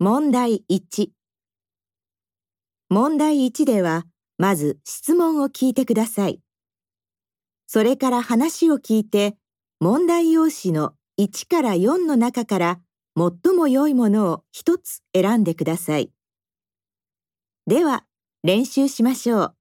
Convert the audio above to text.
問題1問題1では、まず質問を聞いてください。それから話を聞いて、問題用紙の1から4の中から最も良いものを1つ選んでください。では、練習しましょう。